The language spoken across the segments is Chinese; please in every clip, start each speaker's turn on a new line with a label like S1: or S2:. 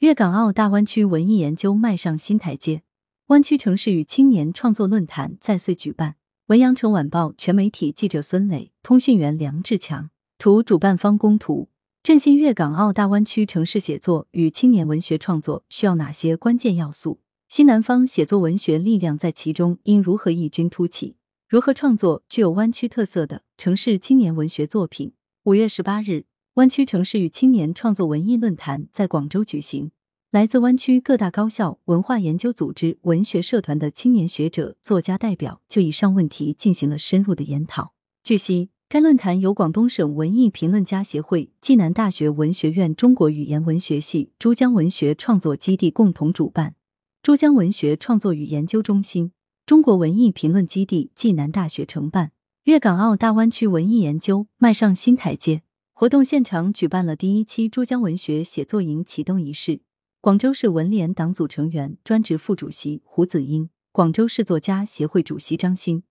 S1: 粤港澳大湾区文艺研究迈上新台阶，湾区城市与青年创作论坛再岁举办。文阳城晚报全媒体记者孙磊，通讯员梁志强。图主办方供图。振兴粤港澳大湾区城市写作与青年文学创作需要哪些关键要素？新南方写作文学力量在其中应如何异军突起？如何创作具有湾区特色的城市青年文学作品？五月十八日。湾区城市与青年创作文艺论坛在广州举行，来自湾区各大高校、文化研究组织、文学社团的青年学者、作家代表就以上问题进行了深入的研讨。据悉，该论坛由广东省文艺评论家协会、暨南大学文学院中国语言文学系、珠江文学创作基地共同主办，珠江文学创作与研究中心、中国文艺评论基地、暨南大学承办。粤港澳大湾区文艺研究迈上新台阶。活动现场举办了第一期珠江文学写作营启动仪式。广州市文联党组成员、专职副主席胡子英，广州市作家协会主席张欣，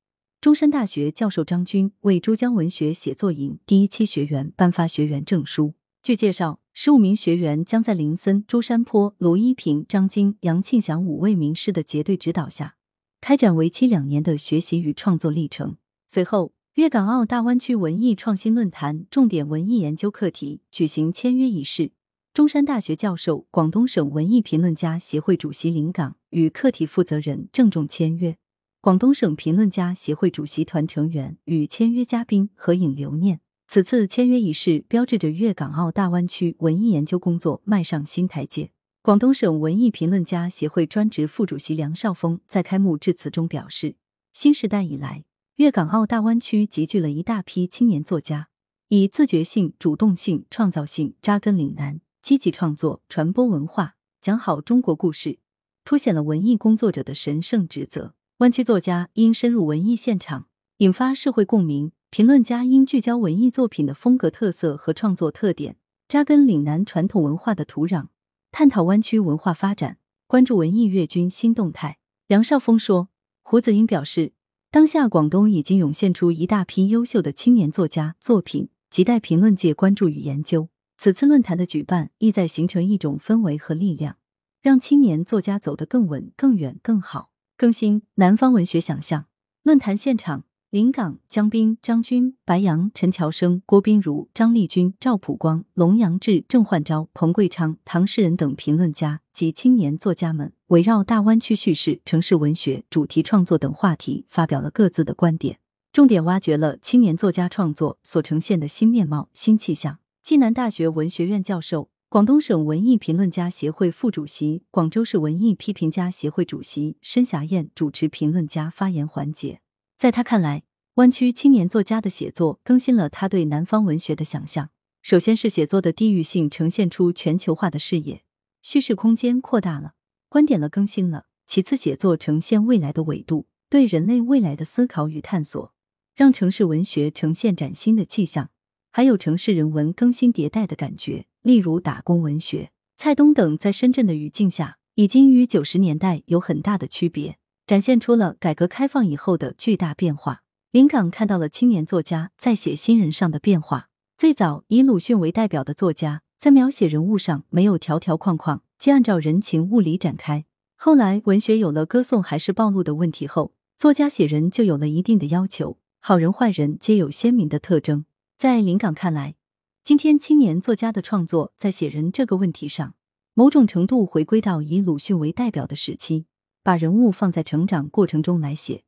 S1: 中山大学教授张军为珠江文学写作营第一期学员颁发学员证书。据介绍，十五名学员将在林森、朱山坡、卢一平、张晶、杨庆祥五位名师的结对指导下，开展为期两年的学习与创作历程。随后。粤港澳大湾区文艺创新论坛重点文艺研究课题举行签约仪式，中山大学教授、广东省文艺评论家协会主席林岗与课题负责人郑重签约，广东省评论家协会主席团成员与签约嘉宾合影留念。此次签约仪式标志着粤港澳大湾区文艺研究工作迈上新台阶。广东省文艺评论家协会专职副主席梁少峰在开幕致辞中表示：“新时代以来。”粤港澳大湾区集聚了一大批青年作家，以自觉性、主动性、创造性扎根岭南，积极创作、传播文化，讲好中国故事，凸显了文艺工作者的神圣职责。湾区作家应深入文艺现场，引发社会共鸣；评论家应聚焦文艺作品的风格特色和创作特点，扎根岭南传统文化的土壤，探讨湾区文化发展，关注文艺粤军新动态。梁少峰说，胡子英表示。当下，广东已经涌现出一大批优秀的青年作家作品，亟待评论界关注与研究。此次论坛的举办，意在形成一种氛围和力量，让青年作家走得更稳、更远、更好。更新南方文学想象论坛现场。临港、江滨、张军、白杨、陈乔生、郭斌如、张丽君、赵普光、龙阳志、郑焕昭、彭贵昌、唐世仁等评论家及青年作家们，围绕大湾区叙事、城市文学、主题创作等话题，发表了各自的观点，重点挖掘了青年作家创作所呈现的新面貌、新气象。暨南大学文学院教授、广东省文艺评论家协会副主席、广州市文艺批评家协会主席申霞燕主持评论家发言环节。在他看来，湾区青年作家的写作更新了他对南方文学的想象。首先是写作的地域性呈现出全球化的视野，叙事空间扩大了，观点了更新了。其次，写作呈现未来的纬度，对人类未来的思考与探索，让城市文学呈现崭新的气象，还有城市人文更新迭代的感觉。例如打工文学，蔡东等在深圳的语境下，已经与九十年代有很大的区别。展现出了改革开放以后的巨大变化。临港看到了青年作家在写新人上的变化。最早以鲁迅为代表的作家，在描写人物上没有条条框框，皆按照人情物理展开。后来文学有了歌颂还是暴露的问题后，作家写人就有了一定的要求，好人坏人皆有鲜明的特征。在临港看来，今天青年作家的创作在写人这个问题上，某种程度回归到以鲁迅为代表的时期。把人物放在成长过程中来写，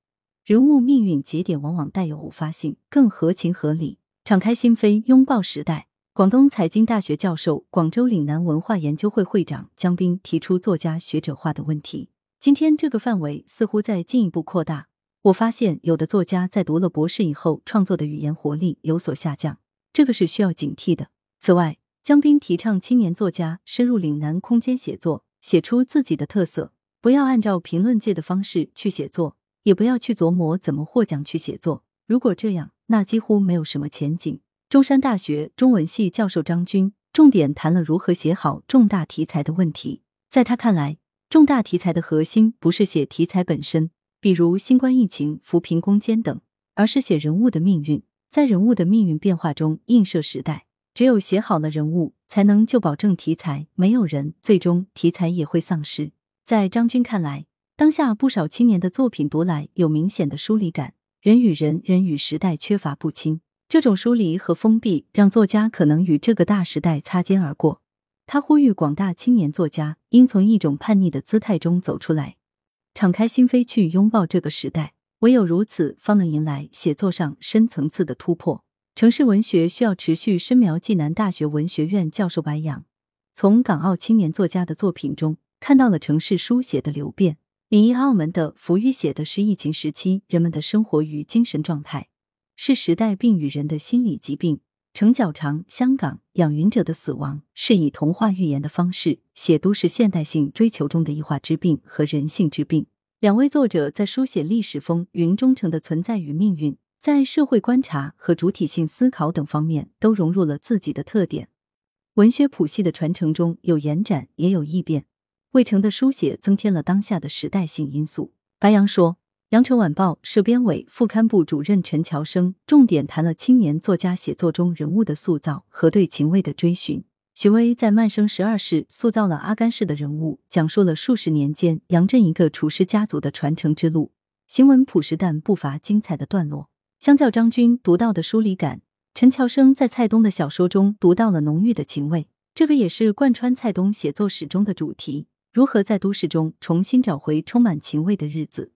S1: 人物命运节点往往带有偶发性，更合情合理。敞开心扉，拥抱时代。广东财经大学教授、广州岭南文化研究会会长江斌提出作家学者化的问题。今天这个范围似乎在进一步扩大。我发现有的作家在读了博士以后，创作的语言活力有所下降，这个是需要警惕的。此外，江斌提倡青年作家深入岭南空间写作，写出自己的特色。不要按照评论界的方式去写作，也不要去琢磨怎么获奖去写作。如果这样，那几乎没有什么前景。中山大学中文系教授张军重点谈了如何写好重大题材的问题。在他看来，重大题材的核心不是写题材本身，比如新冠疫情、扶贫攻坚等，而是写人物的命运，在人物的命运变化中映射时代。只有写好了人物，才能就保证题材，没有人，最终题材也会丧失。在张军看来，当下不少青年的作品读来有明显的疏离感，人与人、人与时代缺乏不清。这种疏离和封闭，让作家可能与这个大时代擦肩而过。他呼吁广大青年作家应从一种叛逆的姿态中走出来，敞开心扉去拥抱这个时代。唯有如此，方能迎来写作上深层次的突破。城市文学需要持续深描。暨南大学文学院教授白杨从港澳青年作家的作品中看到了城市书写的流变。临沂澳门的浮玉写的是疫情时期人们的生活与精神状态，是时代病与人的心理疾病。程角长香港养云者的死亡是以童话寓言的方式写都市现代性追求中的异化之病和人性之病。两位作者在书写历史风云中城的存在与命运。在社会观察和主体性思考等方面都融入了自己的特点。文学谱系的传承中有延展，也有异变，魏成的书写增添了当下的时代性因素。白杨说，《羊城晚报》社编委副刊部主任陈乔生重点谈了青年作家写作中人物的塑造和对情味的追寻。许巍在《慢生十二世》塑造了阿甘式的人物，讲述了数十年间杨震一个厨师家族的传承之路，行文朴实但不乏精彩的段落。相较张军读到的疏离感，陈乔生在蔡东的小说中读到了浓郁的情味。这个也是贯穿蔡东写作史中的主题：如何在都市中重新找回充满情味的日子？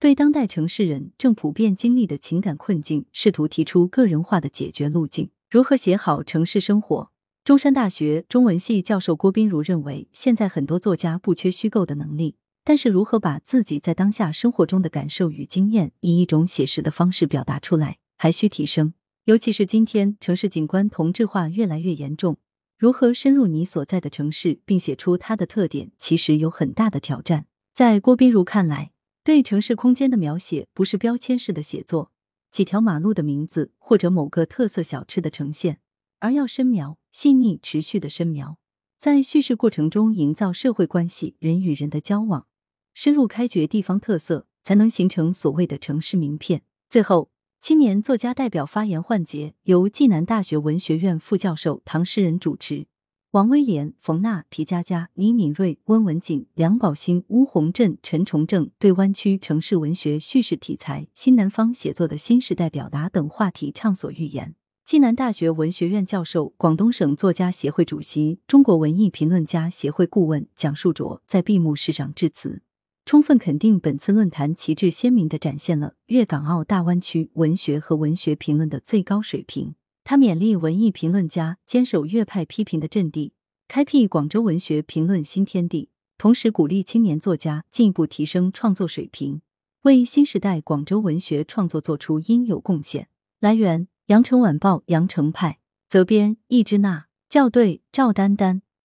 S1: 对当代城市人正普遍经历的情感困境，试图提出个人化的解决路径。如何写好城市生活？中山大学中文系教授郭斌如认为，现在很多作家不缺虚构的能力。但是，如何把自己在当下生活中的感受与经验，以一种写实的方式表达出来，还需提升。尤其是今天城市景观同质化越来越严重，如何深入你所在的城市，并写出它的特点，其实有很大的挑战。在郭斌如看来，对城市空间的描写不是标签式的写作，几条马路的名字或者某个特色小吃的呈现，而要深描、细腻、持续的深描，在叙事过程中营造社会关系、人与人的交往。深入开掘地方特色，才能形成所谓的城市名片。最后，青年作家代表发言环节由暨南大学文学院副教授唐诗人主持，王威廉、冯娜、皮佳佳、李敏锐、温文景、梁宝兴、邬宏振、陈崇正对湾区城市文学叙事题材、新南方写作的新时代表达等话题畅所欲言。暨南大学文学院教授、广东省作家协会主席、中国文艺评论家协会顾问蒋树卓在闭幕式上致辞。充分肯定本次论坛旗帜鲜明地展现了粤港澳大湾区文学和文学评论的最高水平。他勉励文艺评论家坚守粤派批评的阵地，开辟广州文学评论新天地，同时鼓励青年作家进一步提升创作水平，为新时代广州文学创作做出应有贡献。来源：羊城晚报羊城派，责编：易之娜，校对：赵丹丹。